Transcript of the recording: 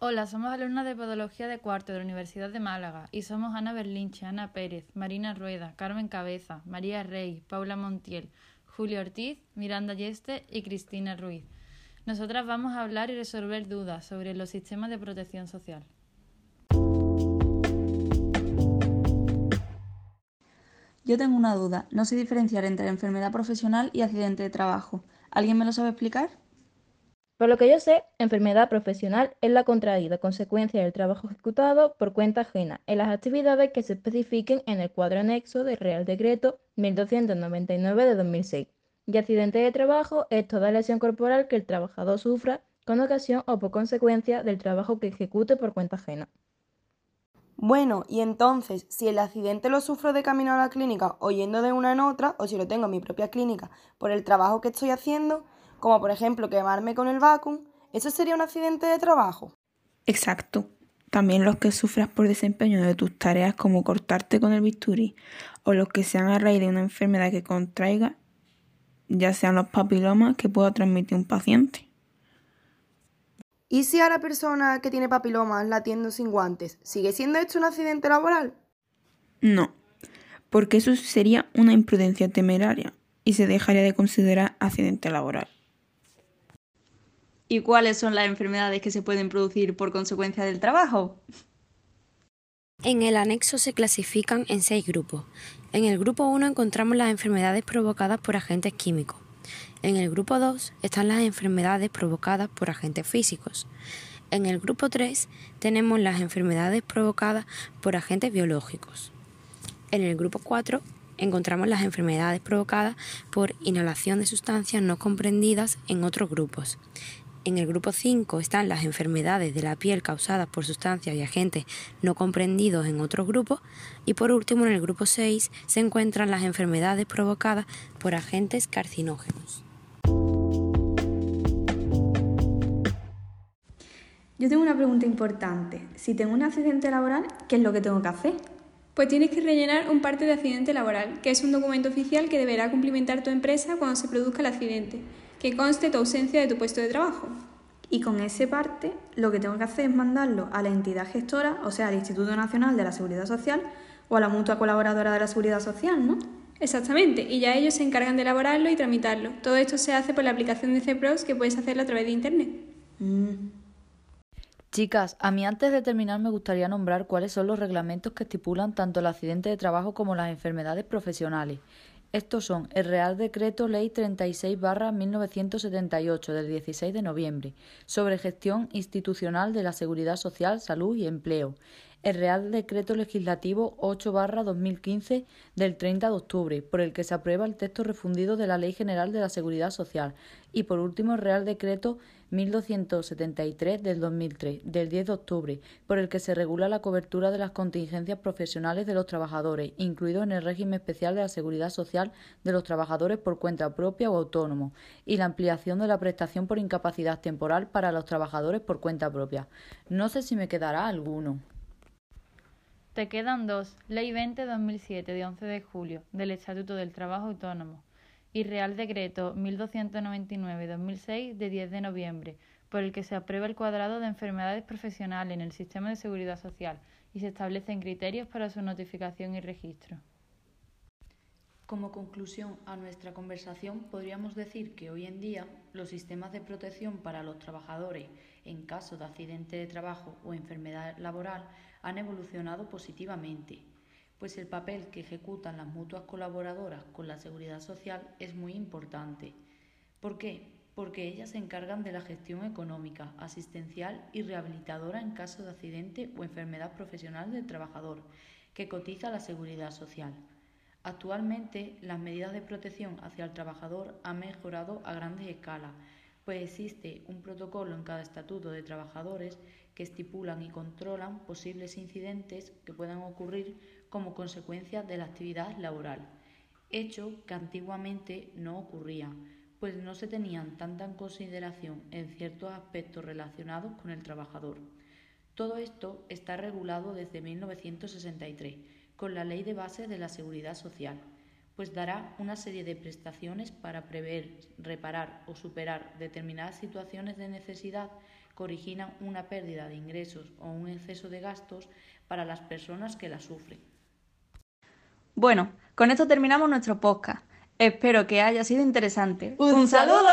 Hola, somos alumnas de Podología de Cuarto de la Universidad de Málaga y somos Ana Berlinche, Ana Pérez, Marina Rueda, Carmen Cabeza, María Rey, Paula Montiel, Julio Ortiz, Miranda Yeste y Cristina Ruiz. Nosotras vamos a hablar y resolver dudas sobre los sistemas de protección social. Yo tengo una duda. No sé diferenciar entre enfermedad profesional y accidente de trabajo. ¿Alguien me lo sabe explicar? Por lo que yo sé, enfermedad profesional es la contraída consecuencia del trabajo ejecutado por cuenta ajena en las actividades que se especifiquen en el cuadro anexo del Real Decreto 1299 de 2006. Y accidente de trabajo es toda lesión corporal que el trabajador sufra con ocasión o por consecuencia del trabajo que ejecute por cuenta ajena. Bueno, y entonces, si el accidente lo sufro de camino a la clínica o yendo de una en otra, o si lo tengo en mi propia clínica por el trabajo que estoy haciendo, como por ejemplo quemarme con el vacuum, ¿eso sería un accidente de trabajo? Exacto. También los que sufras por desempeño de tus tareas como cortarte con el bisturí o los que sean a raíz de una enfermedad que contraiga, ya sean los papilomas que pueda transmitir un paciente. ¿Y si a la persona que tiene papilomas la atiendo sin guantes, sigue siendo esto un accidente laboral? No, porque eso sería una imprudencia temeraria y se dejaría de considerar accidente laboral. ¿Y cuáles son las enfermedades que se pueden producir por consecuencia del trabajo? En el anexo se clasifican en seis grupos. En el grupo 1 encontramos las enfermedades provocadas por agentes químicos. En el grupo 2 están las enfermedades provocadas por agentes físicos. En el grupo 3 tenemos las enfermedades provocadas por agentes biológicos. En el grupo 4 encontramos las enfermedades provocadas por inhalación de sustancias no comprendidas en otros grupos. En el grupo 5 están las enfermedades de la piel causadas por sustancias y agentes no comprendidos en otros grupos. Y por último, en el grupo 6 se encuentran las enfermedades provocadas por agentes carcinógenos. Yo tengo una pregunta importante. Si tengo un accidente laboral, ¿qué es lo que tengo que hacer? Pues tienes que rellenar un parte de accidente laboral, que es un documento oficial que deberá cumplimentar tu empresa cuando se produzca el accidente, que conste tu ausencia de tu puesto de trabajo. Y con ese parte, lo que tengo que hacer es mandarlo a la entidad gestora, o sea, al Instituto Nacional de la Seguridad Social o a la mutua colaboradora de la Seguridad Social, ¿no? Exactamente, y ya ellos se encargan de elaborarlo y tramitarlo. Todo esto se hace por la aplicación de CPROS que puedes hacerlo a través de Internet. Mm. Chicas, a mí antes de terminar me gustaría nombrar cuáles son los reglamentos que estipulan tanto el accidente de trabajo como las enfermedades profesionales. Estos son el Real Decreto Ley 36-1978 del 16 de noviembre sobre gestión institucional de la seguridad social, salud y empleo, el Real Decreto Legislativo 8-2015 del 30 de octubre, por el que se aprueba el texto refundido de la Ley General de la Seguridad Social, y por último el Real Decreto 1273 del 2003, del 10 de octubre, por el que se regula la cobertura de las contingencias profesionales de los trabajadores, incluido en el régimen especial de la seguridad social de los trabajadores por cuenta propia o autónomo, y la ampliación de la prestación por incapacidad temporal para los trabajadores por cuenta propia. No sé si me quedará alguno. Te quedan dos, Ley 20-2007 de 11 de julio del Estatuto del Trabajo Autónomo y Real Decreto 1299-2006 de 10 de noviembre, por el que se aprueba el cuadrado de enfermedades profesionales en el sistema de seguridad social y se establecen criterios para su notificación y registro. Como conclusión a nuestra conversación, podríamos decir que hoy en día los sistemas de protección para los trabajadores en caso de accidente de trabajo o enfermedad laboral han evolucionado positivamente, pues el papel que ejecutan las mutuas colaboradoras con la seguridad social es muy importante. ¿Por qué? Porque ellas se encargan de la gestión económica, asistencial y rehabilitadora en caso de accidente o enfermedad profesional del trabajador, que cotiza la seguridad social. Actualmente, las medidas de protección hacia el trabajador han mejorado a grandes escalas, pues existe un protocolo en cada estatuto de trabajadores que estipulan y controlan posibles incidentes que puedan ocurrir como consecuencia de la actividad laboral, hecho que antiguamente no ocurría, pues no se tenían tanta consideración en ciertos aspectos relacionados con el trabajador. Todo esto está regulado desde 1963 con la Ley de Bases de la Seguridad Social, pues dará una serie de prestaciones para prever, reparar o superar determinadas situaciones de necesidad que originan una pérdida de ingresos o un exceso de gastos para las personas que la sufren. Bueno, con esto terminamos nuestro podcast. Espero que haya sido interesante. ¡Un, saludo!